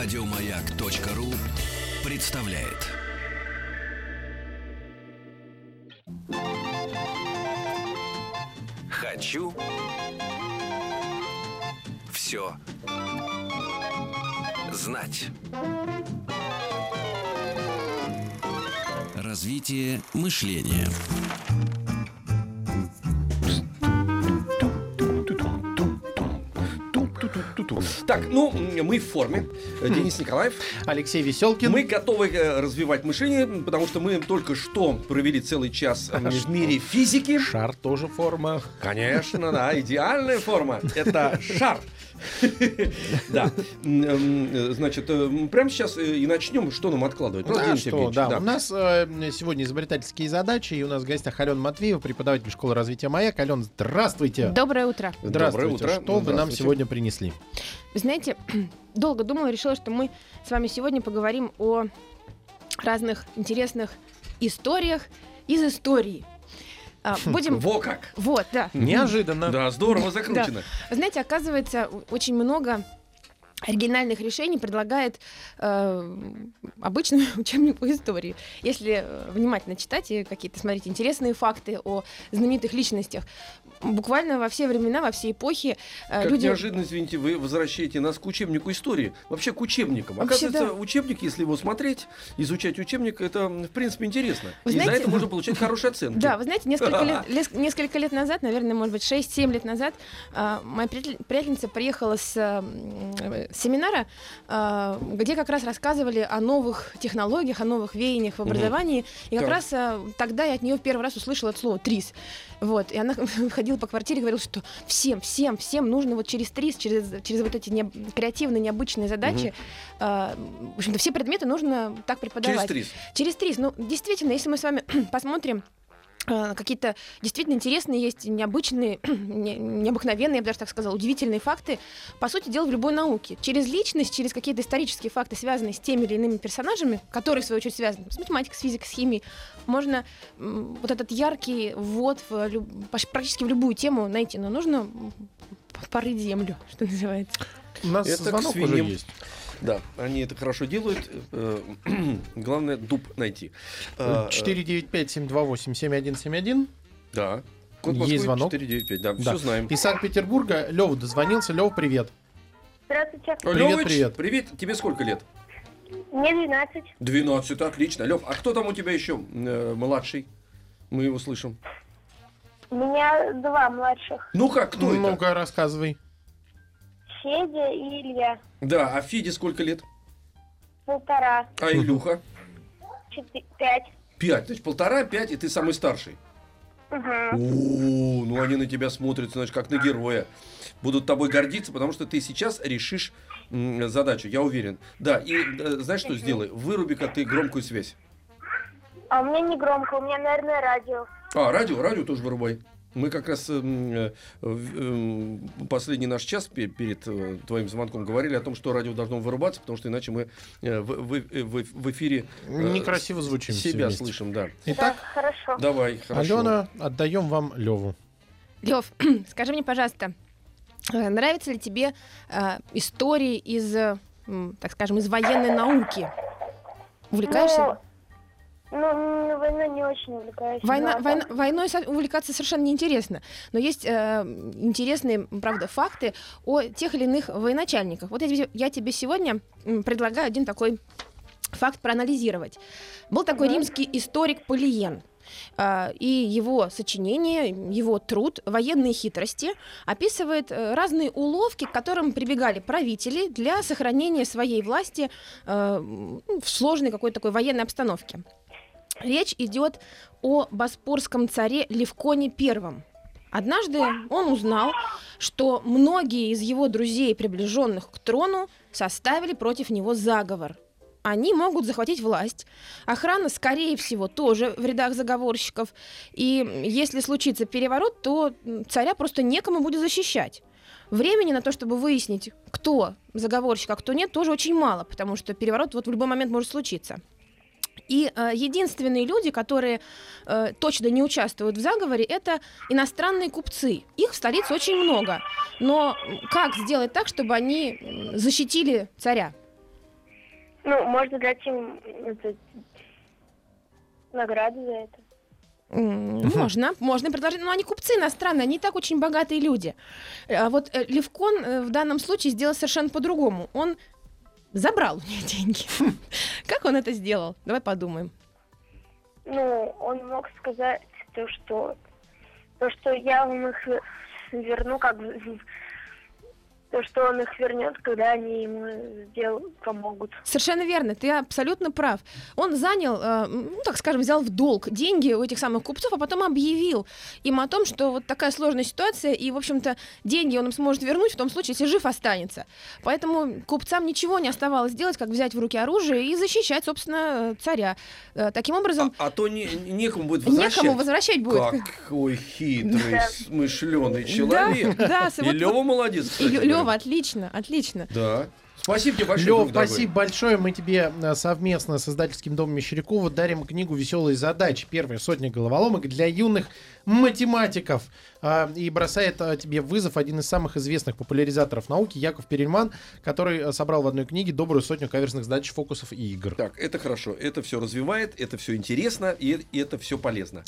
Радиомаяк.ру представляет. Хочу все знать. Развитие мышления. Так, ну, мы в форме. Денис Николаев. Алексей Веселкин. Мы готовы э, развивать мышление, потому что мы только что провели целый час в мире физики. Шар тоже форма. Конечно, да, идеальная форма. Это шар. Да. М, Значит, э, прямо сейчас э, и начнем. Что нам откладывать? Денис что, да, у нас э, сегодня изобретательские задачи, и у нас в гостях Алена Матвеева, преподаватель школы развития «Маяк». Алена, здравствуйте. Доброе утро. Здравствуйте. Доброе утро. Что вы нам сегодня принесли? Вы знаете, долго думала, решила, что мы с вами сегодня поговорим о разных интересных историях из истории. А, Будем... Во как! Вот, да. Неожиданно. Да, здорово закручено. Вы знаете, оказывается, очень много оригинальных решений предлагает э, обычному учебнику истории. Если э, внимательно читать и какие-то смотреть интересные факты о знаменитых личностях, буквально во все времена, во все эпохи э, Как люди... неожиданно, извините, вы возвращаете нас к учебнику истории. Вообще к учебникам. Вообще, Оказывается, да. учебник, если его смотреть, изучать учебник, это, в принципе, интересно. Вы И за знаете- это можно получать хорошие оценки. Да, вы знаете, несколько лет, лес- несколько лет назад, наверное, может быть, 6-7 лет назад, а, моя приятель- приятельница приехала с м, семинара, а, где как раз рассказывали о новых технологиях, о новых веяниях в образовании. И как Так. раз а, тогда я от нее в первый раз услышала это слово «трис». Вот, и она ходила по квартире и говорила, что всем, всем, всем нужно вот через ТРИС, через, через вот эти не, креативные, необычные задачи, а, в общем-то, все предметы нужно так Через преподавать. трис. Через ТРИС. Ну, действительно, если мы с вами посмотрим какие-то действительно интересные есть, необычные, не- необыкновенные, я бы даже так сказала, удивительные факты, по сути дела, в любой науке. Через личность, через какие-то исторические факты, связанные с теми или иными персонажами, которые, в свою очередь, связаны с математикой, с физикой, с химией, можно вот этот яркий ввод в люб- практически в любую тему найти. Но нужно порыть землю, что называется. У нас Это звонок уже есть. Да, они это хорошо делают. Э, Главное, дуб найти. Э, 495-728-7171. Да. Код Есть Москвы звонок? 495, да, Да. все знаем. Из Санкт-Петербурга Лев дозвонился. Лев, привет. Здравствуйте. Привет, Лёвыч, привет. Привет, тебе сколько лет? Мне 12. 12, отлично. Лев, а кто там у тебя еще э, младший? Мы его слышим. У меня два младших. Ну как, кто это? Ну-ка, рассказывай. Федя и Илья. Да, а Феде сколько лет? Полтора. А Илюха? Четы- Пять. Пять. То есть полтора, пять, и ты самый старший. Угу. О, ну они на тебя смотрят, значит, как на героя. Будут тобой гордиться, потому что ты сейчас решишь м, задачу, я уверен. Да, и э, знаешь, что сделай? Выруби-ка ты громкую связь. А у меня не громко, у меня, наверное, радио. А, радио, радио тоже вырубай. Мы как раз м, э, эм, последний наш час пе- перед э, твоим звонком говорили о том, что радио должно вырубаться, потому что иначе мы э, в, в- э, в- в эфире э, Некрасиво звучим себя вместе. слышим, да. Итак, Да, хорошо. Давай, хорошо. Алена, отдаем вам Леву. Лев, скажи мне, пожалуйста, э, нравятся ли тебе э, истории из, э, так скажем, из военной науки? Увлекаешься? Ну, войной не очень увлекаюсь. Война, но война- войной увлекаться совершенно неинтересно. Но есть э, интересные, правда, факты о тех или иных военачальниках. Вот я тебе, я тебе сегодня предлагаю один такой факт проанализировать. Был такой Мгм. римский историк Полиен. А, И его сочинение, его труд «Военные хитрости» описывает э, разные уловки, к которым прибегали правители для сохранения своей власти э, в сложной какой-то такой военной обстановке. Речь идет о боспорском царе Левконе I. Однажды он узнал, что многие из его друзей, приближенных к трону, составили против него заговор. Они могут захватить власть. Охрана, скорее всего, тоже в рядах заговорщиков. И если случится переворот, то царя просто некому будет защищать. Времени на то, чтобы выяснить, кто заговорщик, а кто нет, тоже очень мало, потому что переворот вот в любой момент может случиться. И э, единственные люди, которые э, точно не участвуют в заговоре, это иностранные купцы. Их в столице очень много. Но как сделать так, чтобы они защитили царя? Ну, можно дать им это, награду за это. Можно, можно предложить. Но они купцы иностранные, они и так очень богатые люди. А вот э, Левкон э, в данном случае сделал совершенно по-другому. Он забрал у них деньги. Как он это сделал? Давай подумаем. Ну, он мог сказать то, что то, что я вам их верну, как то, что он их вернет, когда они ему сдел- помогут. Совершенно верно, ты абсолютно прав. Он занял, э, ну, так скажем, взял в долг деньги у этих самых купцов, а потом объявил им о том, что вот такая сложная ситуация, и, в общем-то, деньги он им сможет вернуть в том случае, если жив останется. Поэтому купцам ничего не оставалось делать, как взять в руки оружие и защищать, собственно, царя. Э, Таким образом, А, а то не, некому будет возвращать. некому возвращать будет. Какой хитрый, Да. смышленый Да, человек. да, И вот- Лева молодец, И кстати Лёва, отлично, отлично. Да. Спасибо тебе большое, Лев, спасибо большое. Мы тебе э, совместно с издательским домом Мещерякова дарим книгу «Веселые задачи». Первая сотня головоломок для юных математиков. А, И бросает а, тебе вызов один из самых известных популяризаторов науки Яков Перельман, который э, собрал в одной книге добрую сотню каверзных задач, фокусов и игр. Так, это хорошо. Это все развивает, это все интересно, и это все полезно.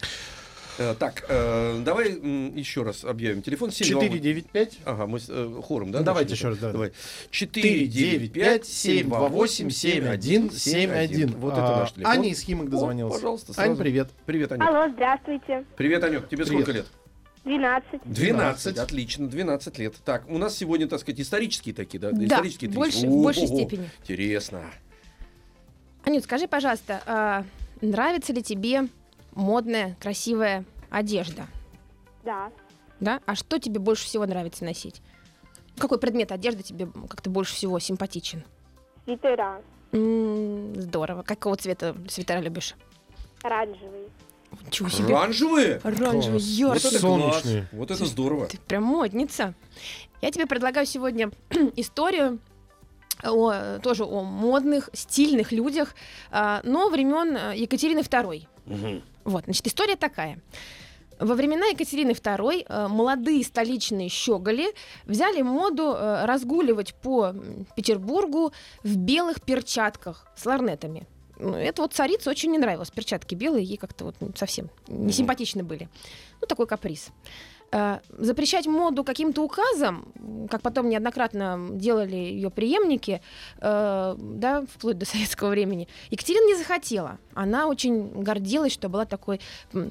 Э, так, э, давай еще раз объявим. Телефон 7 495 Ага, мы с, э, хором, да? Ну, давайте еще раз, да. Давай. 495 728 7171. Вот это наш телефон. Аня из Химок дозвонился. О, пожалуйста, Ань, привет. Привет, Анек. Алло, здравствуйте. Привет, Анек. Тебе сколько лет? 12. 12. 12. Отлично, 12 лет. Так, у нас сегодня, так сказать, исторические такие, да? Да, исторические больше- в большей степени. Интересно. Анют, скажи, пожалуйста, а нравится ли тебе модная, красивая одежда? Да. Да? А что тебе больше всего нравится носить? Какой предмет одежды тебе как-то больше всего симпатичен? Свитера. М, здорово. Какого цвета свитера любишь? Оранжевый. Чего себе? Оранжевые? Оранжевый, Класс. Вот яркий. это Солнечные. класс. Вот это здорово. Ты прям модница. Я тебе предлагаю сегодня историю о, тоже о модных, стильных людях, а, но времен э, Екатерины II. Мгм. Вот, значит, история такая. Во времена Екатерины II э, молодые столичные щеголи взяли моду э, разгуливать по Петербургу в белых перчатках с ларнетами. Ну, это вот царице очень не нравилось. Перчатки белые, ей как-то вот м, совсем не симпатичны были. Ну, такой каприз. Э, Запрещать моду каким-то указом, как потом неоднократно делали ее преемники, э, да, вплоть до советского времени, Екатерина не захотела. Она очень гордилась, что была такой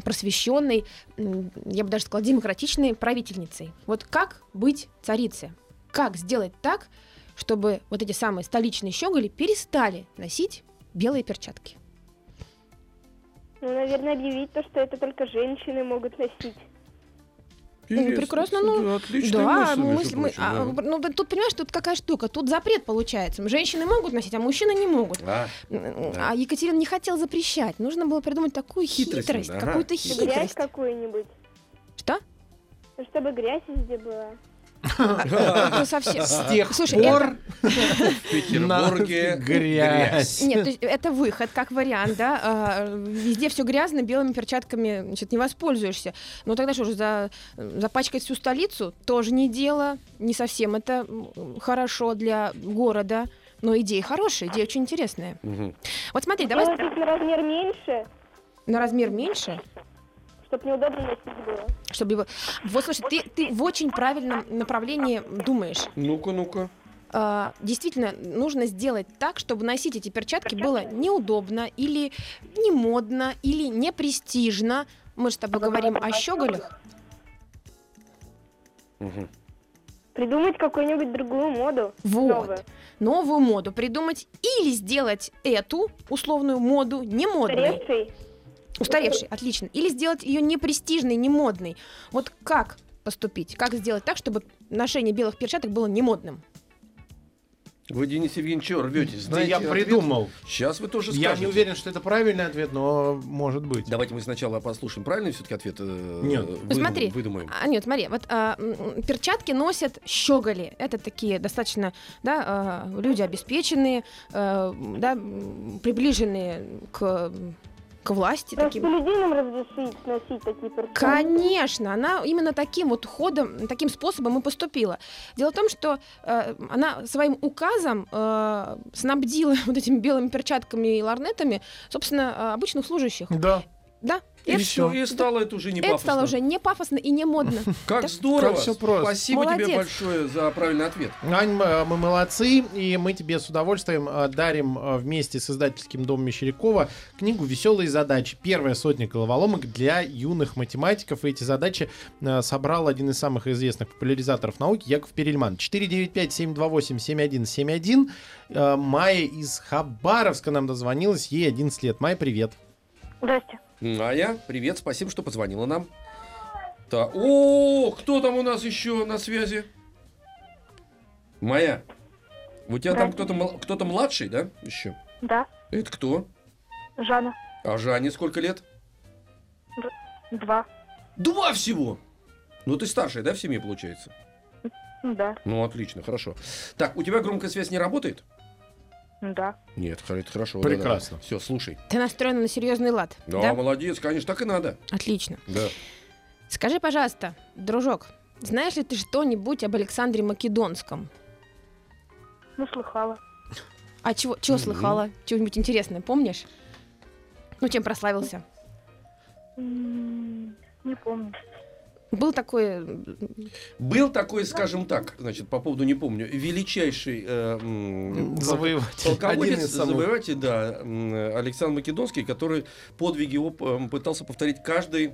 просвещенной, я бы даже сказала, демократичной правительницей. Вот как быть царице? Как сделать так, чтобы вот эти самые столичные щеголи перестали носить белые перчатки? Ну, наверное, объявить то, что это только женщины могут носить. Интересно, прекрасно, кстати, ну, отличная да, мысль, мысль- мы- прочим, а, да. ну, да тут понимаешь, тут какая штука, тут запрет получается. Женщины могут носить, а мужчины не могут. А, Да. А Екатерина не хотела запрещать. Нужно было придумать такую Хитрость хитрость, ага. какую-то Грязь хитрость. какую-нибудь. Что? Ну, чтобы грязь везде была. Ну, совсем. С тех Слушай, пор это- в Петербурге грязь. Нет, то есть это выход, как вариант, да. а, Везде все грязно, белыми перчатками значит, не воспользуешься. Но тогда что же, за, запачкать всю столицу тоже не дело, не совсем это хорошо для города. Но идея хорошая, идея очень интересная. Мгм. Вот смотри, давай их на размер меньше, на размер меньше, чтобы неудобно носить было. чтобы его... Вот, слушай, ты, ты в очень правильном направлении думаешь. Ну-ка, ну-ка. А, действительно нужно сделать так, чтобы носить эти перчатки было неудобно или не модно или не престижно. Мы же с тобой говорим о щеголях. Мгм. Придумать какую-нибудь другую моду. Вот. Новую. Новую моду придумать или сделать эту условную моду не модной. Устаревший. Устаревшей, отлично. Или сделать ее не престижной, не модной. Вот как поступить? Как сделать так, чтобы ношение белых перчаток было не модным? Вы, Денис Евгеньевич, рветесь? Да, я Знаете придумал. Сейчас вы тоже скажете. Я не уверен, что это правильный ответ, но может быть. Давайте мы сначала послушаем правильный все-таки ответ. э, Нет. выдум- Смотри. Выдумаем. А, нет, смотри, вот а, перчатки носят щеголи. Это такие достаточно, да, а, люди обеспеченные, а, да, приближенные к к власти Просто таким. людей нам разрешить носить такие перчатки. Конечно, она именно таким вот ходом, таким способом и поступила. Дело в том, что э, она своим указом э, снабдила вот этими белыми перчатками и ларнетами, собственно, э, обычных служащих. Да. Да, И, это, все, и стало это уже не это стало пафосно. уже не пафосно и не модно. Как Да. здорово! Как всё просто. Спасибо тебе Молодец. большое за правильный ответ. Ань, мы, мы молодцы, и мы тебе с удовольствием э, дарим э, вместе с издательским домом Мещерякова книгу «Веселые задачи». Первая сотня головоломок для юных математиков. И эти задачи э, собрал один из самых известных популяризаторов науки Яков Перельман. 495-728-7171. Э, Майя из Хабаровска нам дозвонилась. Ей 11 лет. Майя, привет. Здрасте. Ая, привет, спасибо, что позвонила нам. Так, о, кто там у нас еще на связи? Моя. У тебя там кто-то кто-то младший, да, еще? Да, Это кто? Жанна. А Жанне сколько лет? Два. Два всего. Ну ты старшая, да, в семье получается? Да, Ну отлично, хорошо. Так, у тебя громкая связь не работает? да. Нет, хор- это хорошо. Прекрасно. Все, слушай. Ты настроена на серьезный лад. Да, молодец, конечно, так и надо. Отлично. Да. Скажи, пожалуйста, дружок, знаешь ли ты что-нибудь об Александре Македонском? Ну, слыхала. А чего, чего Мгм. слыхала? Чего-нибудь интересное, помнишь? Ну, чем прославился? М, Не помню. Был такой... м, Был такой, скажем так, значит, по поводу не помню, величайший э, Завоеватель. Один полководец, из самых. завоеватель, да, Александр Македонский, который подвиги его м, пытался повторить каждый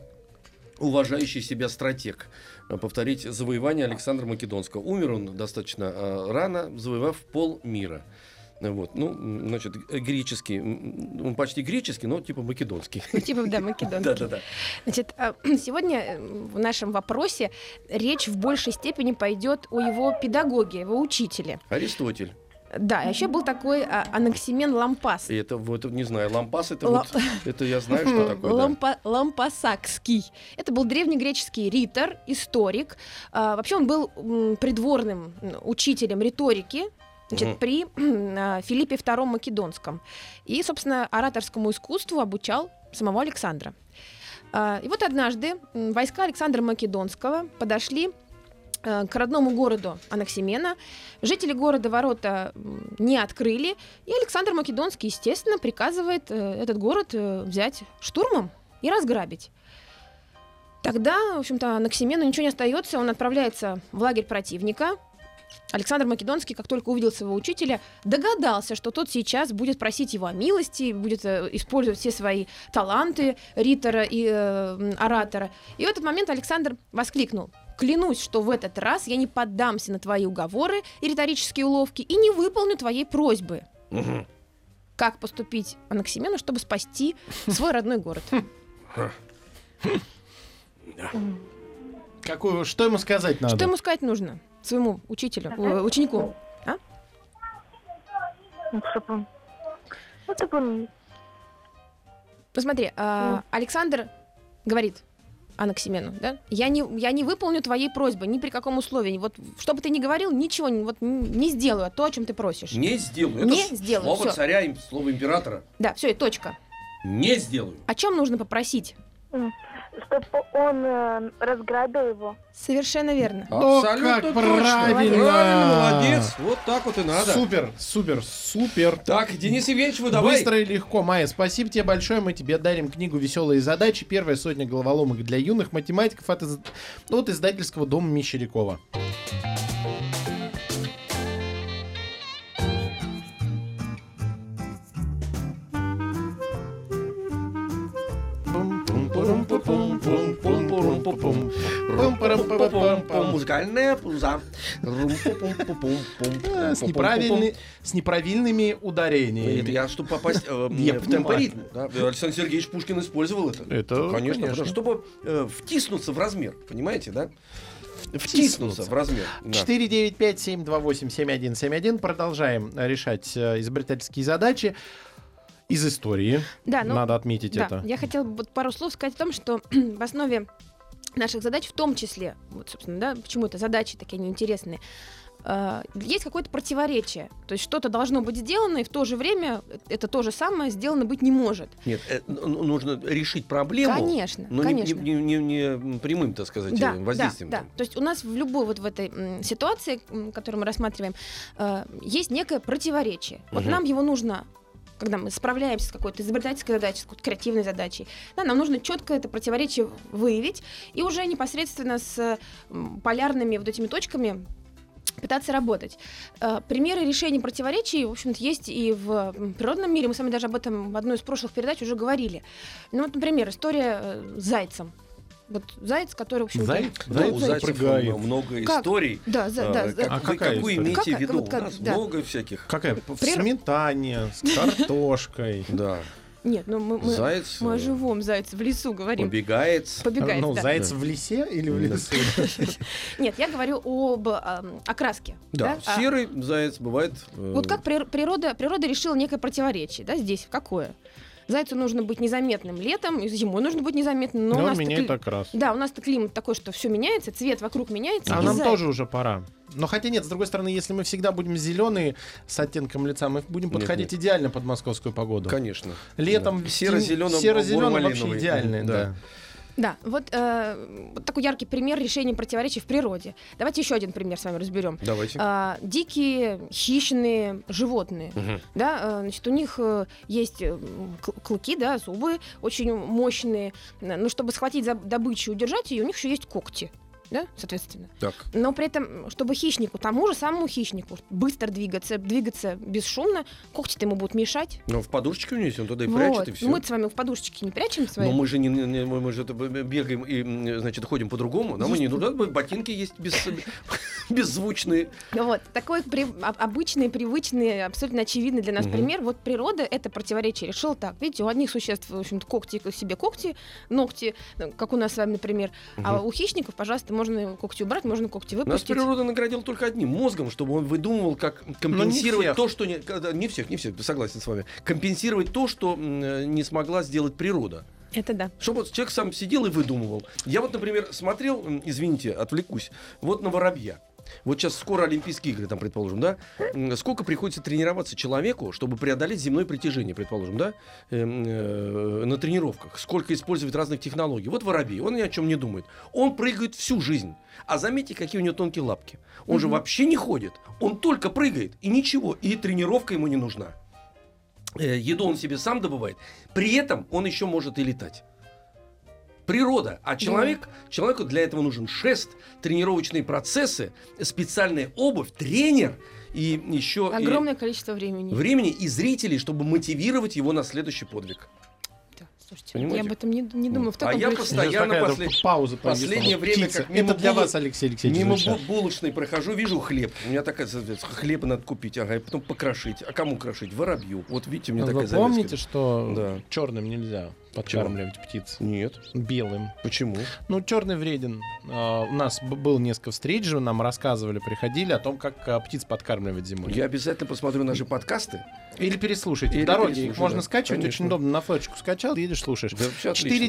уважающий себя стратег. э, Повторить завоевание Александра Македонского. Умер он достаточно э, рано, завоевав пол мира. Вот, ну, значит, греческий, он почти греческий, но типа македонский. Типа, да, Македонский. Да-да-да. Значит, а, сегодня э, в нашем вопросе речь в большей степени пойдет о его педагоге, его учителе. Аристотель. Да, а еще был такой а, Анаксимен Лампас. И это, вот, не знаю, лампас, это Ла- вот, это я знаю, что такое. да. Лампа- Лампасакский. Это был древнегреческий ритор, историк. А, вообще он был м, придворным учителем риторики значит, Мгм. при а, Филиппе II Македонском. И, собственно, ораторскому искусству обучал самого Александра. А, И вот однажды войска Александра Македонского подошли э, к родному городу Анаксимена. Жители города ворота не открыли, и Александр Македонский, естественно, приказывает э, этот город э, взять штурмом и разграбить. Тогда, в общем-то, Анаксимену ничего не остается, он отправляется в лагерь противника. Александр Македонский, как только увидел своего учителя, догадался, что тот сейчас будет просить его о милости, будет э, использовать все свои таланты ритора и э, оратора. И в этот момент Александр воскликнул. Клянусь, что в этот раз я не поддамся на твои уговоры и риторические уловки и не выполню твоей просьбы. Мгм. Как поступить Анаксимену, чтобы спасти свой родной город? Какую, что ему сказать надо? Что ему сказать нужно своему учителю, э, ученику? Ну, он... Ну, чтоб он... Посмотри, а, Ну. Александр говорит Анаксимену, да? Я не, я не выполню твоей просьбы ни при каком условии. Вот что бы ты ни говорил, ничего не, вот, не сделаю то, о чем ты просишь. Не сделаю. Не Это сделаю, слово всё. царя, им- слово императора. Да, все, и точка. Не сделаю. О чем нужно попросить? Чтоб он э, разграбил его. Совершенно верно. О, Абсолютно как точно. правильно. Правильно, молодец. Вот так вот и надо. Супер, супер, супер. Так, Денис Евгеньевич, вы давай. Быстро и легко. Майя, спасибо тебе большое. Мы тебе дарим книгу «Веселые задачи». Первая сотня головоломок для юных математиков от, из- от издательского дома Мещерякова. Музыкальная пуза. С, неправильны- с неправильными Это ударениями. я, чтобы попасть э, в темп понимаю. ритм. да. Александр Сергеевич Пушкин использовал это. Это, конечно, чтобы э, втиснуться в размер, понимаете, да? Втиснуться в размер. да. 495-728-7171. Продолжаем э, решать э, изобретательские задачи из истории. Да, ну, Надо отметить да, это. я хотела бы вот пару слов сказать о том, что в основе наших задач, в том числе, вот, собственно, да, почему это задачи такие неинтересные, э, есть какое-то противоречие. То есть что-то должно быть сделано, и в то же время это то же самое сделано быть не может. Нет, э, ну, нужно решить проблему. Конечно, Но не- конечно. Не, не- не- не прямым, так сказать, Да, э, воздействием. да, да. То есть у нас в любой вот в этой ситуации, которую мы рассматриваем, э, есть некое противоречие. Вот Мгм. нам его нужно когда мы справляемся с какой-то изобретательской задачей, с какой-то креативной задачей, да, нам нужно четко это противоречие выявить и уже непосредственно с полярными вот этими точками пытаться работать. Э, Примеры решения противоречий, в общем-то, есть и в природном мире. Мы с вами даже об этом в одной из прошлых передач уже говорили. Ну, вот, например, история э, с зайцем. Вот заяц, который, в общем-то... Заяц? Ну, Заяц у зайцев прыгает. много Как? историй. Да, за- А, да, как за- А вы- какая какую история? имеете Как- в виду? вот как- У нас да. много всяких. Какая? В Прир- сметане, с картошкой. Да. Нет, ну мы, мы, Заяц мы о э, живом зайце в лесу говорим. побегает. Побегает, Ну, да. заяц в лесе или в Да. лесу? Нет, я говорю об ам, окраске. Да, А серый заяц бывает. э, вот как прир- природа, природа решила некое противоречие, да, здесь какое? Зайцу нужно быть незаметным летом, и зимой нужно быть незаметным, но Но у он нас меняет окрас. Да, у нас-то климат такой, что все меняется, цвет вокруг меняется. А нам заяц- тоже уже пора. Но хотя нет, с другой стороны, если мы всегда будем зеленые с оттенком лица, мы будем Нет, подходить нет. идеально под московскую погоду. Конечно. Летом Да. серо-зеленым, серо-зеленый вообще идеальный, Да. да. Да, вот, э, вот такой яркий пример решения противоречий в природе. Давайте еще один пример с вами разберем. Давайте. А, дикие хищные животные. Мгм. Да, э, значит, у них э, есть э, клыки, да, зубы очень мощные. Э, Но чтобы схватить за добычу и удержать ее, у них еще есть когти. Да, соответственно. Так. Но при этом, чтобы хищнику, тому же самому хищнику, быстро двигаться, двигаться бесшумно, когти-то ему будут мешать. Но в подушечке у него есть, он туда и Вот. прячет, и все. Мы с вами в подушечке не прячем свои. Но мы же не, не- мы, же бегаем и, значит, ходим по-другому. Нам и не нужно, ботинки есть без, беззвучные. Вот, такой при- а- обычный, привычный, абсолютно очевидный для нас Мгм. пример. Вот природа это противоречие решила так. Видите, у одних существ, в общем-то, когти себе когти, ногти, э, как у нас с вами, например. А Мгм. у хищников, пожалуйста, можно когти убрать, можно когти Нас выпустить. природа наградила только одним мозгом, чтобы он выдумывал, как компенсировать то, что не, не всех, не всех, согласен с вами, компенсировать то, что э, не смогла сделать природа. Это да. Чтобы вот человек сам сидел и выдумывал. Я вот, например, смотрел, извините, отвлекусь, вот на воробья. Вот сейчас скоро Олимпийские игры, там, предположим, да? Сколько приходится тренироваться человеку, чтобы преодолеть земное притяжение, предположим, да? Эм, э, на тренировках. Сколько использовать разных технологий. Вот воробей, он ни о чем не думает. Он прыгает всю жизнь. А заметьте, какие у него тонкие лапки. Он же вообще не ходит. Он только прыгает, и ничего. И тренировка ему не нужна. Э, Еду он себе сам добывает. При этом он еще может и летать. Природа. А человек, человеку для этого нужен шест, тренировочные процессы, специальная обувь, тренер и еще и Огромное количество времени. времени и зрителей, чтобы мотивировать его на следующий подвиг. Да, слушайте, Понимаете? я об этом не, не думаю в А таком я ключе. постоянно такая после- пауза последнее время, Птица. как мимо Это для вас, Алексей Алексеевич. Мимо бу- булочной прохожу, вижу хлеб. У меня такая соответственно, хлеба надо купить, ага, и потом покрошить. А кому крошить? Воробью. Вот видите, у меня Вы такая завязка. помните, что Да. черным нельзя подкармливать птиц? Нет. Белым. Почему? Ну, черный вреден. А, У нас б- было несколько встреч же, нам рассказывали, приходили о том, как а, птиц подкармливать зимой. Я обязательно посмотрю наши подкасты. Или переслушайте. Или В дороге переслушаю, их можно да. скачивать, Конечно. очень удобно. На флешечку скачал, едешь, слушаешь. Да, вообще отлично.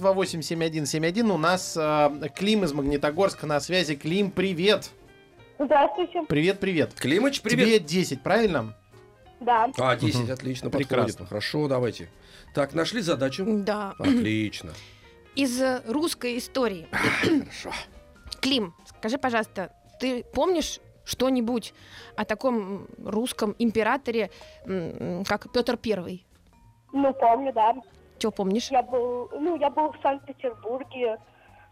495-728-7171. У нас а, Клим из Магнитогорска на связи. Клим, привет. Здравствуйте. Привет, привет. Климыч, привет. Тебе 10, правильно? Да. А, 10, Мгм. отлично, Прекрасно. подходит. Хорошо, давайте. Так, нашли задачу? Да. Отлично. Из э, русской истории. Хорошо. Клим, скажи, пожалуйста, ты помнишь что-нибудь о таком русском императоре, как Петр Первый? Ну, помню, да. Что помнишь? Я был, ну, я был в Санкт-Петербурге.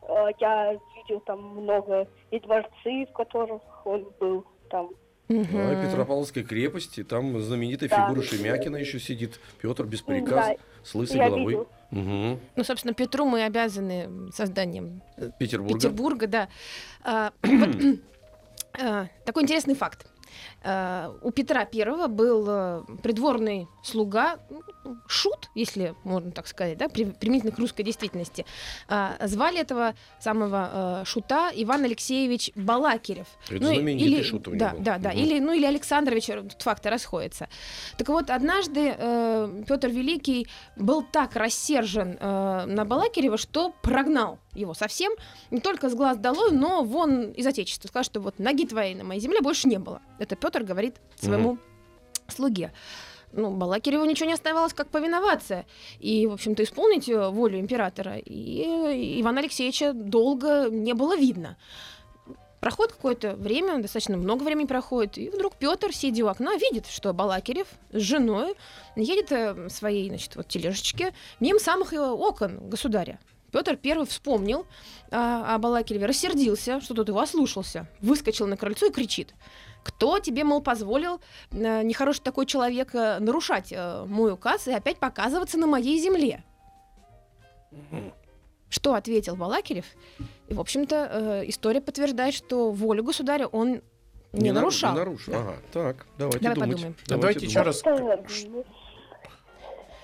Э, Я видел там много и дворцы, в которых он был там. Да, Мгм. Петропавловской крепости, там знаменитая Да. фигура Шемякина еще сидит. Петр без Да, приказа, с лысой я головой. видел. Мгм. Ну, собственно, Петру мы обязаны созданием Петербурга. Петербурга, да. А, вот, а, Такой интересный факт. А, У Петра Первого был э, придворный слуга, ну, шут, если можно так сказать, да, при- применительно к русской действительности. А, Звали этого самого э, шута Иван Алексеевич Балакирев. Это Ну, или, шут у него да, был. да, да, Мгм. или, ну, или Александрович, э, тут факты расходятся. Так вот, однажды Петр Великий был так рассержен э, на Балакирева, что прогнал его совсем, не только с глаз долой, но вон из отечества. Сказал, что вот ноги твоей на моей земле больше не было. Это Петр говорит своему слуге. Ну, Балакиреву ничего не оставалось, как повиноваться. И, в общем-то, исполнить э, волю императора. И э, Ивана Алексеевича долго не было видно. Проходит какое-то время, достаточно много времени проходит, и вдруг Петр, сидя у окна, видит, что Балакирев с женой едет э, в своей, значит, вот тележечке мимо самых его окон государя. Петр первый вспомнил а, о Балакиреве, рассердился, что тот его ослушался, выскочил на крыльцо и кричит. Кто тебе, мол, позволил, э, нехороший такой человек, э, нарушать э, мой указ и опять показываться на моей земле? Что ответил Балакирев? И, в общем-то, э, история подтверждает, что волю государя он не, нару- нарушал. Не нарушил. Да. Ага, так, давайте Давай думать. подумаем. Давайте еще думать. раз.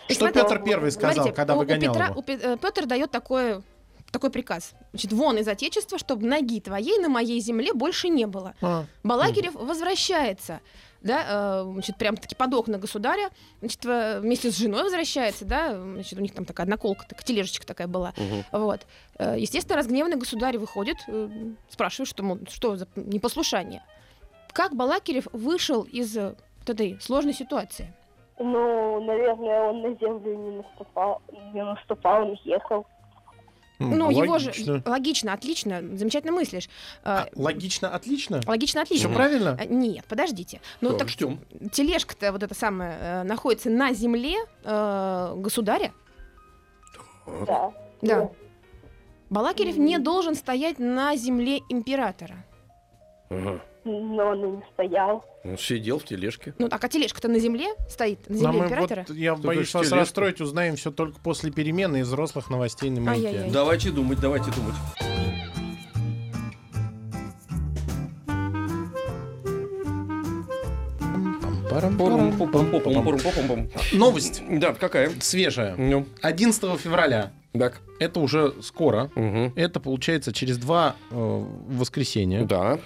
Что- Петр Первый сказал, Смотрите, когда у- у выгонял Петра- его? у Пе- э, Петр дает такое, такой приказ. Значит, вон из отечества, чтобы ноги твоей на моей земле больше не было. А, Балакирев возвращается, да, э, значит, прям таки под окна государя, значит, вместе с женой возвращается, да, значит, у них там такая наколка, так, тележечка такая была, Мгм. вот. Э, Естественно, разгневанный государь выходит, э, спрашивает, что, мол, что за непослушание. Как Балакирев вышел из э, вот этой сложной ситуации? Ну, наверное, он на землю не наступал, не наступал, не ехал. М, Ну, его же логично. логично, отлично, замечательно мыслишь. Э, А, Логично, отлично. Логично, отлично. Все правильно? Э, Нет, подождите. Ну Так, так ждем. тележка-то вот эта самая э, находится на земле э, государя. Да. Да. Балакирев не Мгм. должен стоять на земле императора. Ага. Но он и не стоял. Он сидел в тележке. Ну так, а тележка-то на земле стоит, на земле мы императора. вот, я Только боюсь вас расстроить, узнаем все только после перемены и взрослых новостей на маяке. Ай-яй-яй. Давайте думать, давайте думать. Новость Да, какая? свежая. Ну, 11 февраля. Так. Это уже скоро. Мгм. Это получается через два э, воскресенья. Да.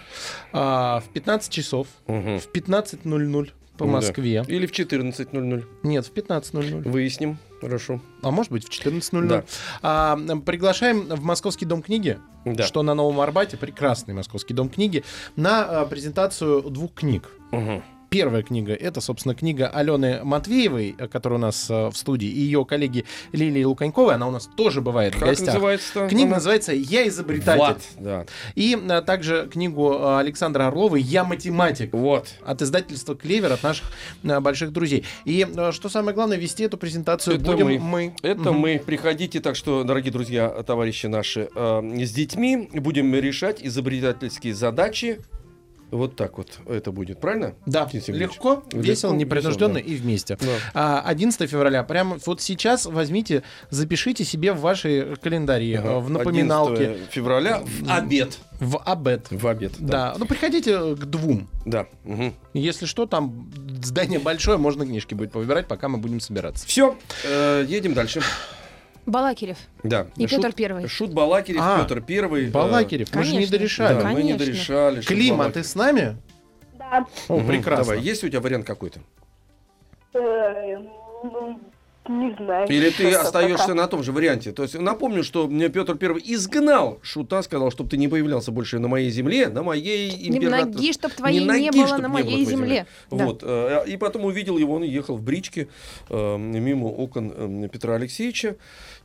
А, в 15 часов. Мгм. В 15.00 по Да. Москве. Или в 14.00. Нет, в 15.00. Выясним. Хорошо. А может быть в 14.00. Да. А, приглашаем в Московский дом книги, Да. что на Новом Арбате, прекрасный Московский дом книги, на а, презентацию двух книг. Мгм. Первая книга это, собственно, книга Алены Матвеевой, э, которая у нас э, в студии, и ее коллеги Лилии Луканьковой. Она у нас тоже бывает в Как гостях. называется? Книга она? называется «Я изобретатель». Вот, да. И а, также книгу Александра Орловой «Я математик». Вот. От издательства «Клевер», от наших э, больших друзей. И э, что самое главное, вести эту презентацию Это будем мы. мы. Это Мгм. мы. Приходите, так что, дорогие друзья, товарищи наши, э, с детьми будем решать изобретательские задачи. Вот так вот это будет, правильно? Да, легко, весело, непринужденно весело, и вместе. Да. А, 11 февраля, прямо вот сейчас возьмите, запишите себе в ваши календари, Ага. э, в напоминалке, 11 февраля в обед. в обед. В обед. Да. ну приходите к двум. Да. Мгм. Если что, там здание большое, можно книжки будет повыбирать, пока мы будем собираться. Все, едем дальше. Балакирев Да. и Шут- Петр Первый. Шут Балакирев, А, Петр Первый. э, Балакирев, мы же не дорешали. Да, мы не дорешали. Шут Клим, а ты с нами? Да. О, прекрасно. Давай, есть у тебя вариант какой-то? Не знаю. Или ты остаешься пока. на том же варианте? То есть напомню, что мне Петр Первый изгнал Шута, сказал, чтобы ты не появлялся больше на моей земле, на моей император... ноги, чтоб твоей не ноги, было чтоб на не было моей твоей земле. Да. Вот. э, И потом увидел его, он ехал в бричке э, мимо окон э, Петра Алексеевича,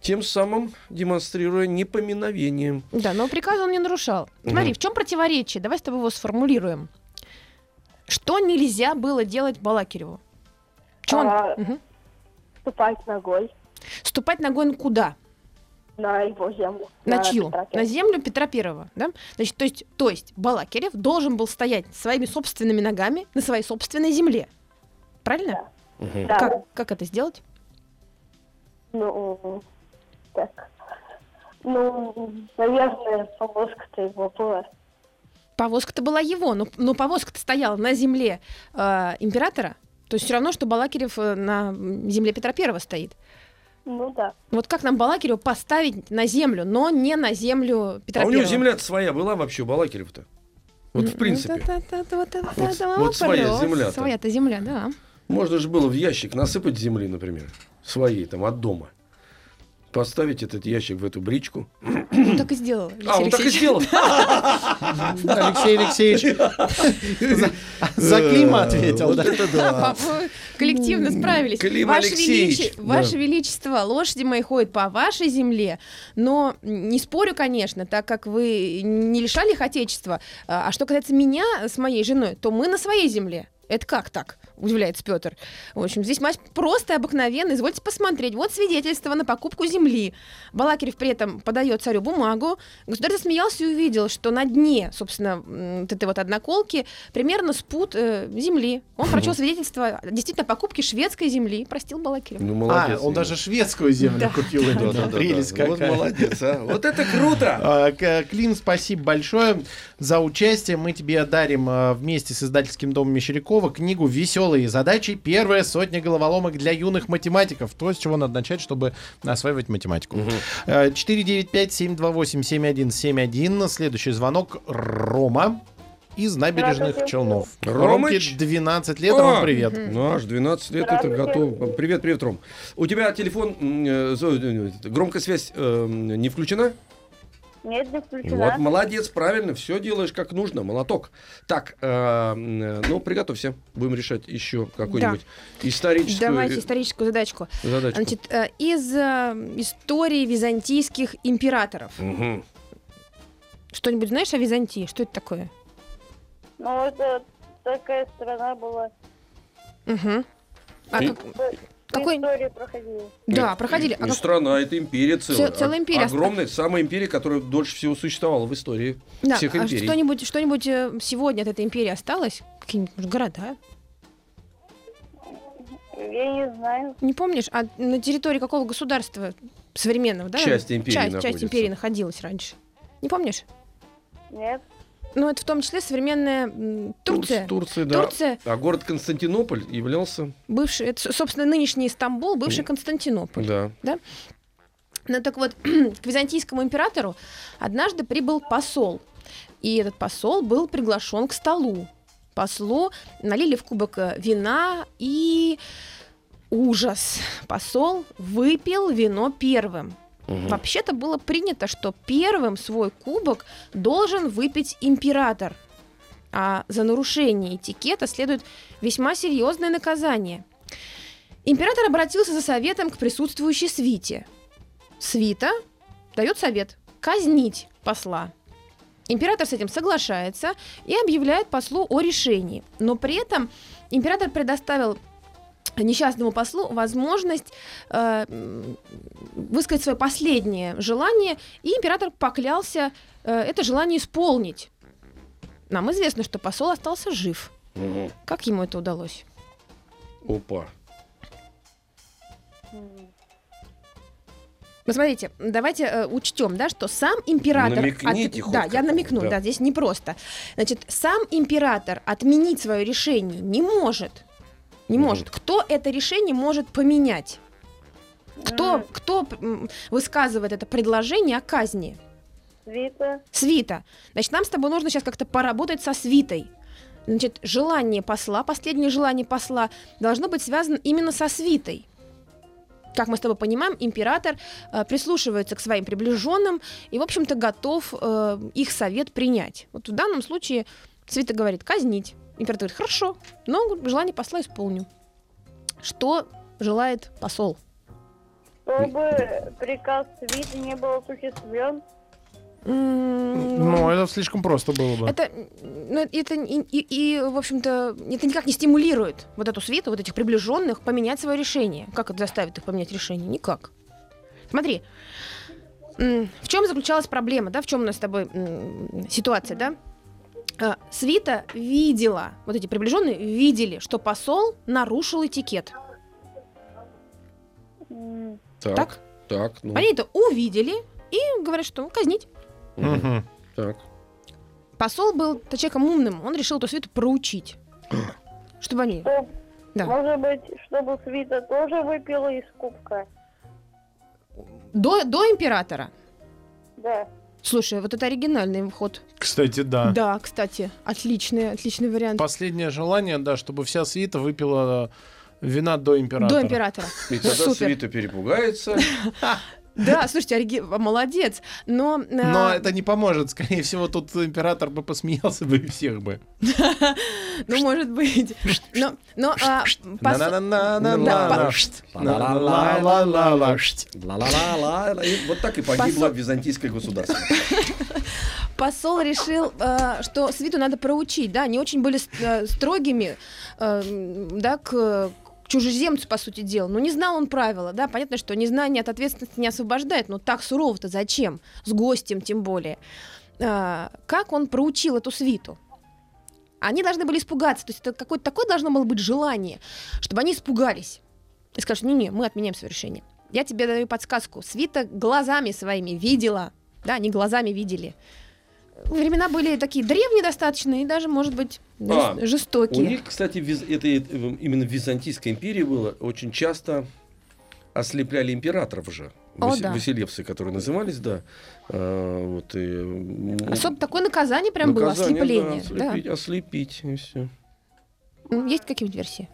тем самым демонстрируя непоминовение. Да, но приказ он не нарушал. Смотри, в чем противоречие? Давай с тобой его сформулируем. Что нельзя было делать Балакиреву? Чё он- А, Мгм. Ступать ногой Ступать ногой куда? на его землю. На чью? Петра На землю Петра Первого, да? Значит, то есть, то есть Балакирев должен был стоять своими собственными ногами на своей собственной земле. Правильно? Да. Как, как это сделать? Ну, так. Ну, наверное, повозка-то его была. Повозка-то была его, но, но повозка-то стояла на земле э, императора. То есть все равно, что Балакирев э, на земле Петра Первого стоит. Ну да. Вот как нам Балакиреву поставить на землю, но не на землю Петра а у него земля своя была вообще, у Балакирев-то? Вот в принципе. Вот, своя земля-то. Своя-то земля, да. Можно же было в ящик насыпать земли, например, своей, там, от дома. Поставить этот ящик в эту бричку. Он так и сделал. А, он так и сделал. Алексей Алексеевич за- Клима ответил. Коллективно справились. Ваше, Алексеевич, Величество, лошади мои ходят по вашей земле, но не спорю, конечно, так как вы не лишали их отечества. А что касается меня с моей женой, то мы на своей земле. Это как так? Удивляется Петр. В общем, здесь матч просто и обыкновенный. Извольте посмотреть. Вот свидетельство на покупку земли. Балакирев при этом подает царю бумагу. Государь засмеялся и увидел, что на дне, собственно, вот этой вот одноколки примерно спут э, земли. Он прочел свидетельство действительно покупки шведской земли. Простил Балакирев. Ну, А, молодец. он даже шведскую землю Да. купил. Да, да, да, Прелесть да. Вот какая. молодец, а. Вот это круто! А, К- Клим, спасибо большое за участие. Мы тебе дарим а, вместе с издательским домом Мещерякова книгу «Веселые задачи. Первая сотня головоломок для юных математиков». То, с чего надо начать, чтобы осваивать математику. А, 495-728-7171. Следующий звонок. Рома из набережных. Челнов. Ромыч. Ромке 12 лет. О! Ром, привет. Ну, аж 12 лет это готов. Привет, привет, Ром. У тебя телефон, э, э, громкая связь э, не включена? Нет, не Вот, включена. молодец, правильно, все делаешь как нужно, молоток. Так, э, ну, приготовься, будем решать еще какую-нибудь историческую Давайте историческую задачку. задачку. Значит, э, из э, истории византийских императоров. Мгм. Что-нибудь знаешь о Византии? Что это такое? Ну, это такая страна была. Угу. А И- как- Какой- истории проходила. Да, проходили. Не А как- страна, это империя целая. Ц- целая империя. Огромная, самая империя, которая дольше всего существовала в истории Да, всех а империй. что-нибудь, что-нибудь э, сегодня от этой империи осталось? Какие-нибудь может, города? Я не знаю. Не помнишь? А на территории какого государства современного, да? Часть империи часть, часть империи находилась раньше. Не помнишь? Нет. Ну, это в том числе современная Турция. Тур- Турция, да. Турция, А город Константинополь являлся, бывший, это, собственно, нынешний Стамбул, бывший Константинополь. да. Ну так вот, к византийскому императору однажды прибыл посол. И этот посол был приглашен к столу. Послу налили в кубок э, вина и ужас. Посол выпил вино первым. Мгм. Вообще-то было принято, что первым свой кубок должен выпить император. А за нарушение этикета следует весьма серьезное наказание. Император обратился за советом к присутствующей свите. Свита дает совет казнить посла. Император с этим соглашается и объявляет послу о решении. Но при этом император предоставил несчастному послу возможность э, высказать свое последнее желание, и император поклялся э, это желание исполнить. Нам известно, что посол остался жив. Мгм. Как ему это удалось? Опа. Посмотрите, давайте э, учтем, да, что сам император... Намекните хоть Да, я намекну, да. да. здесь непросто. Значит, сам император отменить свое решение не может. Не может. Кто это решение может поменять? Кто, кто высказывает это предложение о казни? Свита. Свита. Значит, нам с тобой нужно сейчас как-то поработать со свитой. Значит, желание посла, последнее желание посла должно быть связано именно со свитой. Как мы с тобой понимаем, император э, прислушивается к своим приближенным и, в общем-то, готов э, их совет принять. Вот в данном случае свита говорит казнить. Император говорит, хорошо, но желание посла исполню. Что желает посол? Чтобы приказ свиты не был осуществлен. М, Ну, это слишком просто было бы. Это, ну, это и, и- и, в общем-то, это никак не стимулирует вот эту свиту, вот этих приближенных поменять свое решение. Как это заставит их поменять решение? Никак. Смотри, в чем заключалась проблема, да, в чем у нас с тобой ситуация, да? А, Свита видела, вот эти приближенные видели, что посол нарушил этикет. Так, Так? так, ну. Они это увидели и говорят, что казнить. Мгм. Так. Посол был человеком умным, он решил эту свиту проучить. Чтобы они... чтоб- Да. Может быть, чтобы свита тоже выпила из кубка. До, до императора. Да. Слушай, вот это оригинальный ход. Кстати, да. Да, кстати, отличный, отличный вариант. Последнее желание, да, чтобы вся свита выпила вина до императора. До императора. И тогда Супер. свита перепугается. Да, слушайте, ориги- молодец. Но, э, Но это не поможет. Скорее всего, тут император бы посмеялся бы и всех бы. ну, может быть. Но, Вот так и погибло византийское государство. посол решил, что свиту надо проучить, да, они очень были строгими, да, к чужеземцу, по сути дела. Ну, не знал он правила, да, понятно, что незнание от ответственности не освобождает, но так сурово-то зачем? С гостем тем более. А, как он проучил эту свиту? Они должны были испугаться, то есть это какое-то такое должно было быть желание, чтобы они испугались. И скажут, не-не, мы отменяем свое решение. Я тебе даю подсказку. Свита глазами своими видела, да, они глазами видели. Времена были такие древние достаточно и даже, может быть, А, жес- У жестокие. них, кстати, виз- это э, именно в Византийской империи было очень часто ослепляли императоров же. О, Васи- да. Василевсы, которые назывались, да. А, вот, и, Особо такое наказание прям было, наказание, ослепление. Да, да. ослепить, ослепить, и все. Есть какие-нибудь версии?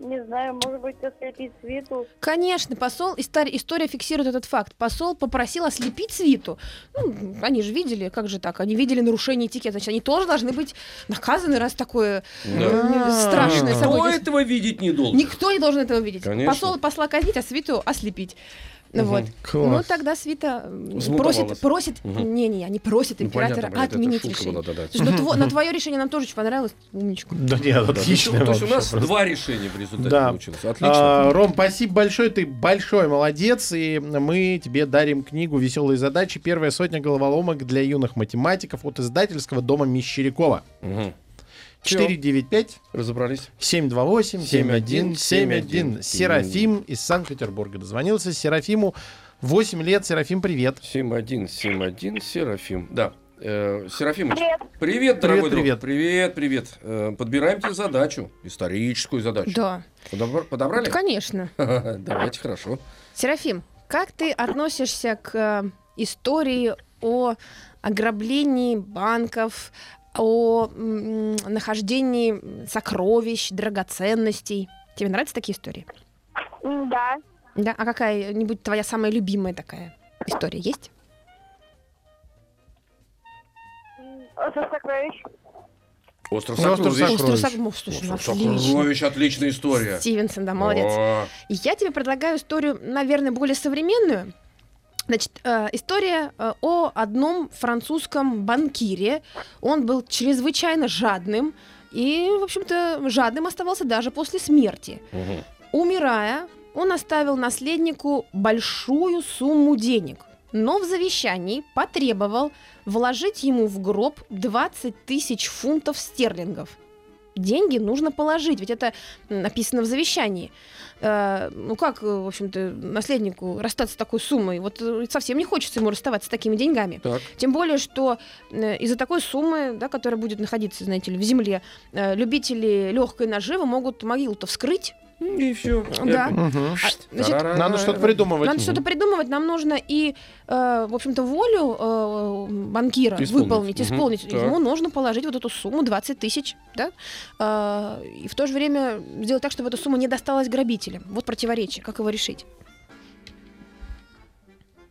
Не знаю, может быть, ослепить свиту. Конечно, посол, история, фиксирует этот факт. Посол попросил ослепить свиту. Ну, они же видели, как же так? Они видели нарушение этикета. Значит, они тоже должны быть наказаны, раз такое э, Да. страшное Никто Никто событие. этого видеть не должен. Никто не должен этого видеть. Конечно. Посол посла казнить, а свиту ослепить. Ну Мгм. Вот. Класс. Ну, тогда свита просит, просит, Мгм. не-не, они просят Ну, императора понятно, понятно, это отменить решение. была, ну, тво- на твое решение нам тоже очень понравилось, умничку. Да нет, отлично. То есть у нас просто. два решения в результате Да. получилось. Отлично. А, Ром, спасибо большое, ты большой молодец, и мы тебе дарим книгу «Веселые задачи. Первая сотня головоломок для юных математиков» от издательского дома Мещерякова. Мгм. Всё, 495 Разобрались. 728 7171 7171. Серафим из Санкт-Петербурга дозвонился. Серафиму 8 лет. Серафим, привет. 7171 Серафим. Да. Э, Серафимыч, Привет. привет, дорогой привет. друг. Привет, привет. Э, Подбираем тебе задачу, историческую задачу. Да, Подобра- Подобрали? конечно. Давайте, хорошо. Серафим, как ты относишься к э, истории о ограблении банков, о м, нахождении сокровищ, драгоценностей? Тебе нравятся такие истории? Да. Да, а какая-нибудь твоя самая любимая такая история есть? Остров сокровищ. Остров сокровищ. сокровищ. Остров Сок- ну, слушай, Остров отлично. сокровищ, отличная история. Стивенсон, да, молодец. О, Я тебе предлагаю историю, наверное, более современную. Значит, э, история э, о одном французском банкире. Он был чрезвычайно жадным и, в общем-то, жадным оставался даже после смерти. мгм. Умирая, он оставил наследнику большую сумму денег, но в завещании потребовал вложить ему в гроб 20 тысяч фунтов стерлингов. Деньги нужно положить, ведь это написано в завещании. Э, ну как, э, в общем-то, наследнику расстаться с такой суммой? Вот э, совсем не хочется ему расставаться с такими деньгами. Так. Тем более, что э, из-за такой суммы, да, которая будет находиться, знаете ли, в земле, э, любители легкой наживы могут могилу-то вскрыть. И все. Да. А, значит, Надо что-то придумывать. надо что-то придумывать, нам нужно и, э, в общем-то, волю э, банкира Исполнить. выполнить, исполнить. Так. Ему нужно положить вот эту сумму 20 тысяч, да, Э, и в то же время сделать так, чтобы эта сумма не досталась грабителям. Вот противоречие, как его решить?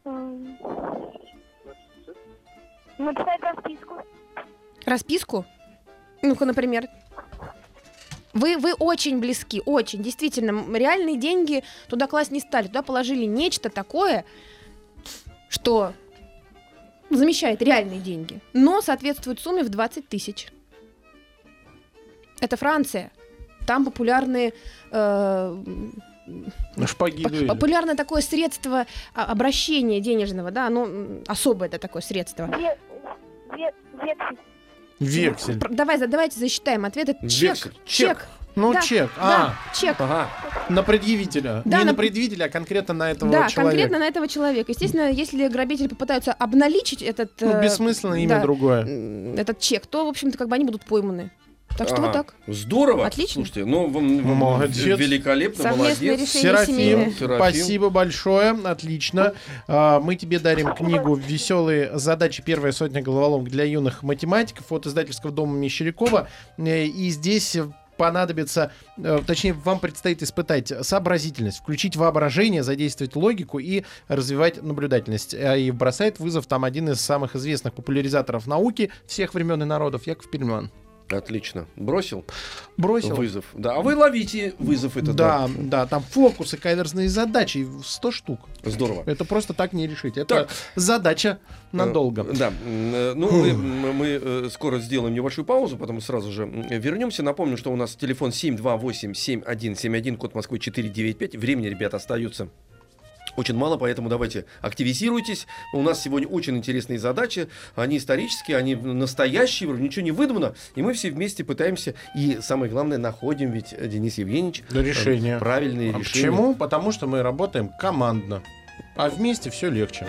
М. Написать расписку. Расписку? Ну-ка, например. Вы, вы очень близки, очень, действительно. Реальные деньги туда класть не стали. Туда положили нечто такое, что замещает реальные деньги, но соответствует сумме в 20 тысяч. Это Франция. Там популярные э, Шпаги По-. Популярное такое средство а, обращения денежного, да, оно особое это такое средство. Ве- ве- Вексель. Вексель. Давай, давайте засчитаем ответ. Это чек. Вексель. Чек. Ну, Да, чек. Да, А, чек. Ага. на предъявителя. Да, Не на на- предъявителя, а конкретно на этого Да, человека. конкретно на этого человека. Естественно, если грабители попытаются обналичить этот, Ну, э, бессмысленно имя да, другое. этот чек, то, в общем-то, как бы они будут пойманы. Так что вот Ага. так. Здорово. Отлично. Слушайте, ну, вам, вам Молодец. великолепно, Совместное молодец. Серафим. Серафим. спасибо большое, отлично. А, Мы тебе дарим книгу «Веселые задачи. Первая сотня головоломок для юных математиков» от издательского дома Мещерякова. Э, И здесь понадобится, э, точнее, вам предстоит испытать сообразительность, включить воображение, задействовать логику и развивать наблюдательность. Э, И бросает вызов там один из самых известных популяризаторов науки всех времен и народов, Яков Пельман. Отлично. Бросил Бросил. вызов. Да, а вы ловите вызов этот. Да, да, там фокусы, каверзные задачи, 100 штук. Здорово. Это просто так не решить. Это Так. задача надолго. Э, Да. М, э, Ну, мы, мы, э, скоро сделаем небольшую паузу, потом сразу же вернемся. Напомню, что у нас телефон 728-7171, код Москвы 495. Времени, ребята, остается очень мало, поэтому давайте активизируйтесь. У нас сегодня очень интересные задачи. Они исторические, они настоящие, вроде ничего не выдумано. И мы все вместе пытаемся, и самое главное, находим ведь, э, Денис Евгеньевич, решение. э, правильные А решения. Почему? Потому что мы работаем командно. А вместе все легче.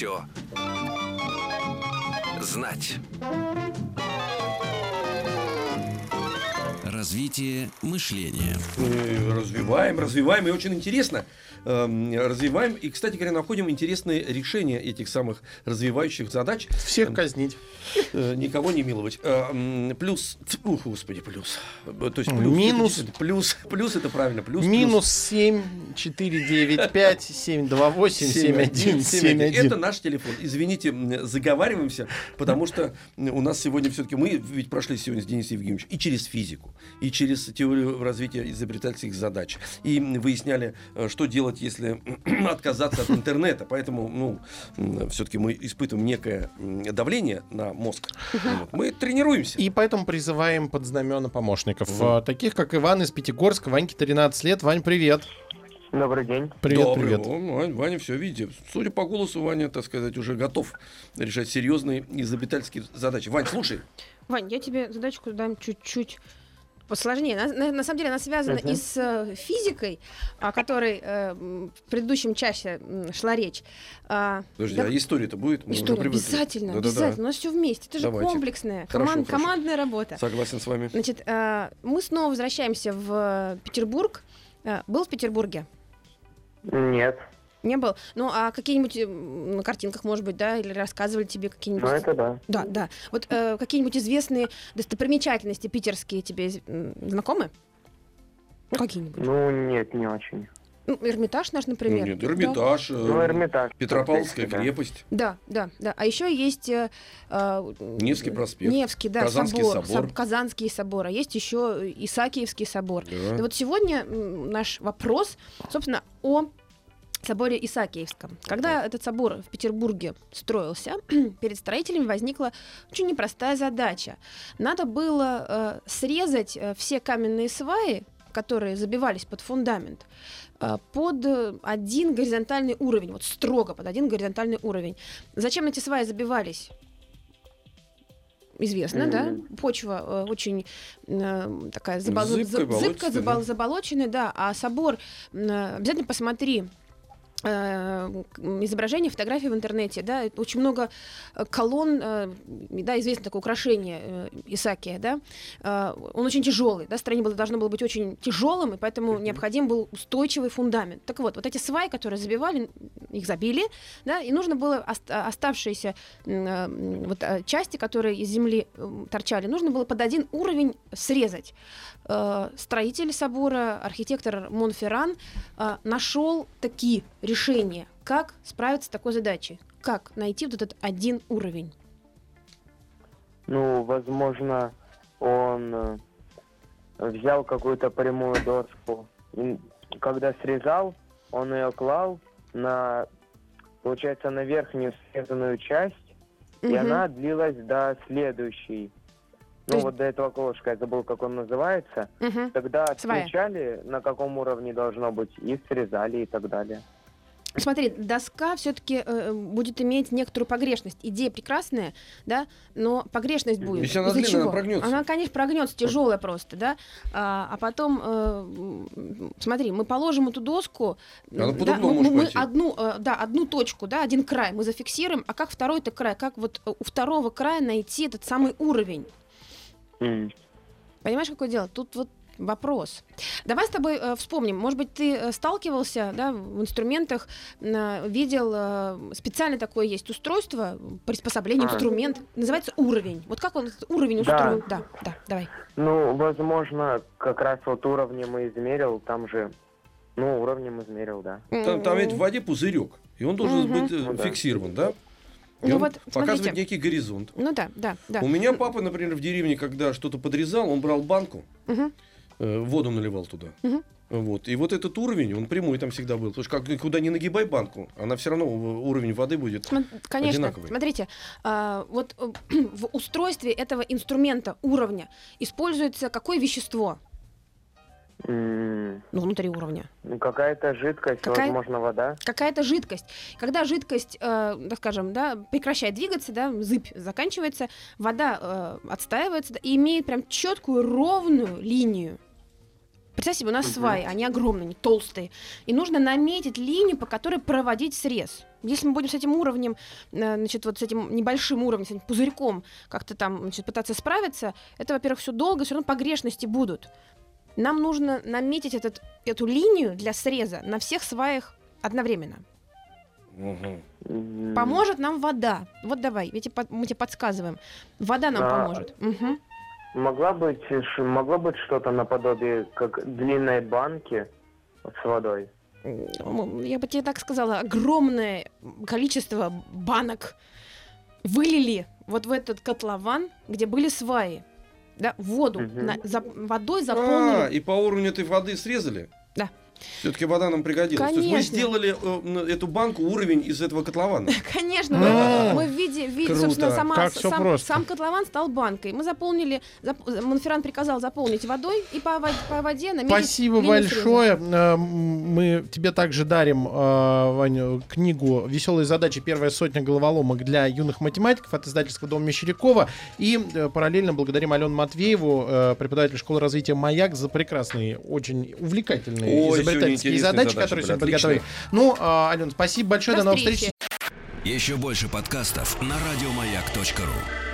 Все знать. Развитие мышления. Мы развиваем, развиваем, и очень интересно эм, развиваем. И, кстати говоря, находим интересные решения этих самых развивающих задач. Всех казнить. Э, никого не миловать. Э, плюс, ух, господи, плюс. Э, То есть плюс. Минус. плюс, плюс это правильно. Плюс, Минус 7, 4, 9, 5, 7, 2, 8, 7, 1, 7, 1. Это наш телефон. Извините, заговариваемся, потому что у нас сегодня все-таки мы ведь прошли сегодня с Денисом Евгеньевичем и через физику, и через теорию развития изобретательских задач, и выясняли, что делать, если отказаться от интернета. Поэтому, ну, все-таки мы испытываем некое давление на мозг. Вот. Мы тренируемся. И поэтому призываем под знамена помощников. а, Таких, как Иван из Пятигорска. Ваньке 13 лет. Вань, привет. Добрый день. Привет, Добрый. привет. О, Вань- Ваня, все, видите, судя по голосу, Ваня, так сказать, уже готов решать серьезные изобретательские задачи. Вань, слушай, Вань, я тебе задачку дам чуть-чуть посложнее. На, на- на самом деле она связана Мгм. и с э, физикой, о которой э, в предыдущем часе шла речь. А, подожди, да- а история-то будет? Мы История обязательно, Да-да-да. обязательно. У нас все вместе. Это же Давайте. комплексная, Хорошо, коман- хорошо. командная работа. Согласен с вами. Значит, э, мы снова возвращаемся в э, Петербург. Э, Был в Петербурге? Нет. Не был? Ну, а какие-нибудь м, на картинках, может быть, да, или рассказывали тебе какие-нибудь... Ну, это да. Да, да. Вот э, какие-нибудь известные достопримечательности питерские тебе знакомы? Ну, какие-нибудь. Ну, нет, не очень. Ну, Эрмитаж наш, например. Ну, нет, Эрмитаж, э, Ну, Эрмитаж. Петропавловская Да. крепость, Да, да, да. А еще есть э, э, Невский проспект, Невский, да, Казанский собор, собор. соб- Казанский собор, а есть еще Исаакиевский собор. Да. И вот сегодня наш вопрос, собственно, о соборе Исаакиевском. Когда этот собор в Петербурге строился, перед строителями возникла очень непростая задача. Надо было э, срезать э, все каменные сваи, которые забивались под фундамент, э, под э, один горизонтальный уровень, вот строго под один горизонтальный уровень. Зачем эти сваи забивались? Известно, да? Мгм. Почва э, очень э, такая забол- Зыбкая, за- зыбкая, болотистая, забол- да. заболоченная, да. А собор, э, обязательно посмотри изображения, фотографии в интернете, да, очень много э, колонн, э, да, известно такое украшение э, Исаакия, да, Э, он очень тяжелый, да, строение было, должно было быть очень тяжелым, и поэтому необходим был устойчивый фундамент. Так вот, вот эти сваи, которые забивали, их забили, да, и нужно было ост- оставшиеся э, вот, э, части, которые из земли торчали, нужно было под один уровень срезать. Э, Строитель собора, архитектор Монферран э, нашел такие решения, как справиться с такой задачей, как найти вот этот один уровень. Ну, возможно, он э, взял какую-то прямую доску. И когда срезал, он ее клал на, получается, на верхнюю срезанную часть, и Мгм. она длилась до следующей. Ну, есть- вот до этого колышка, я забыл, как он называется. Мгм. Тогда Свая. отмечали, на каком уровне должно быть, и срезали, и так далее. Смотри, доска все-таки будет иметь некоторую погрешность. Идея прекрасная, да, но погрешность будет. Если она Из-за длинная, она чего? прогнется. Она, конечно, прогнется, тяжелая просто, да. А, а потом, э, смотри, мы положим эту доску, Она да, мы, может мы пойти. одну, э, да, одну точку, да, один край мы зафиксируем, а как второй-то край, как вот э, у второго края найти этот самый уровень? М. Понимаешь, какое дело? Тут вот вопрос. Давай с тобой э, вспомним. Может быть, ты э, сталкивался да, в инструментах, э, видел э, специально такое есть устройство, приспособление, А. инструмент. Называется уровень. Вот как он этот уровень Да. устроен? Да, да, давай. Ну, возможно, как раз вот уровнем и измерил, там же, ну, уровнем измерил, да. Там, там ведь в воде пузырек, и он должен Мгм. быть э, Ну да. фиксирован, да? И Ну он вот, показывает смотрите. некий горизонт. Ну да, да, да. У меня папа, например, в деревне, когда что-то подрезал, он брал банку, Мгм. Э, воду наливал туда. Вот. И вот этот уровень, он прямой там всегда был. Потому что как, куда не нагибай банку, она все равно уровень воды будет. Конечно. Одинаковый. Смотрите, а, вот э, в устройстве этого инструмента уровня используется какое вещество? Ну, внутри уровня. ну, Какая-то жидкость, Какая- возможно, вода. какая-то жидкость. Когда жидкость, э, так скажем, да, прекращает двигаться, да, зыбь заканчивается, вода э, отстаивается да, и имеет прям четкую ровную линию. Представь себе, у нас сваи, они огромные, они толстые. И нужно наметить линию, по которой проводить срез. Если мы будем с этим уровнем, э, значит, вот с этим небольшим уровнем, с этим пузырьком как-то там значит, пытаться справиться, это, во-первых, все долго, все равно погрешности будут. Нам нужно наметить этот, эту линию для среза на всех сваях одновременно. М, Поможет нам вода. Вот давай, я тебе мы тебе подсказываем. Вода нам А, поможет. Мгм. Могла быть, могло быть что-то наподобие как длинной банки с водой. Я бы тебе так сказала, огромное количество банок вылили вот в этот котлован, где были сваи. Да, воду Мгм. на- за- водой А, заполнили. и по уровню этой воды срезали? Да. Все-таки вода нам пригодилась. То есть мы Конечно. сделали э, эту банку уровень из этого котлована. Конечно, мы, мы в виде, в виде, собственно, сама, сам, сам котлован стал банкой. Мы заполнили, зап- Монферран приказал заполнить водой и по, воде- по воде наметить Спасибо большое. М, Мы тебе также дарим, э, Ваня, книгу «Веселые задачи. Первая сотня головоломок для юных математиков» от издательского дома Мещерякова. И э, параллельно благодарим Алену Матвееву, э, преподаватель школы развития «Маяк», за прекрасные, очень увлекательные Ой, изобретательские интересные задачи, задачи которые сегодня подготовили. Ну, э, Ален, спасибо большое. До До новых встреч. Еще больше подкастов на радиомаяк.ру.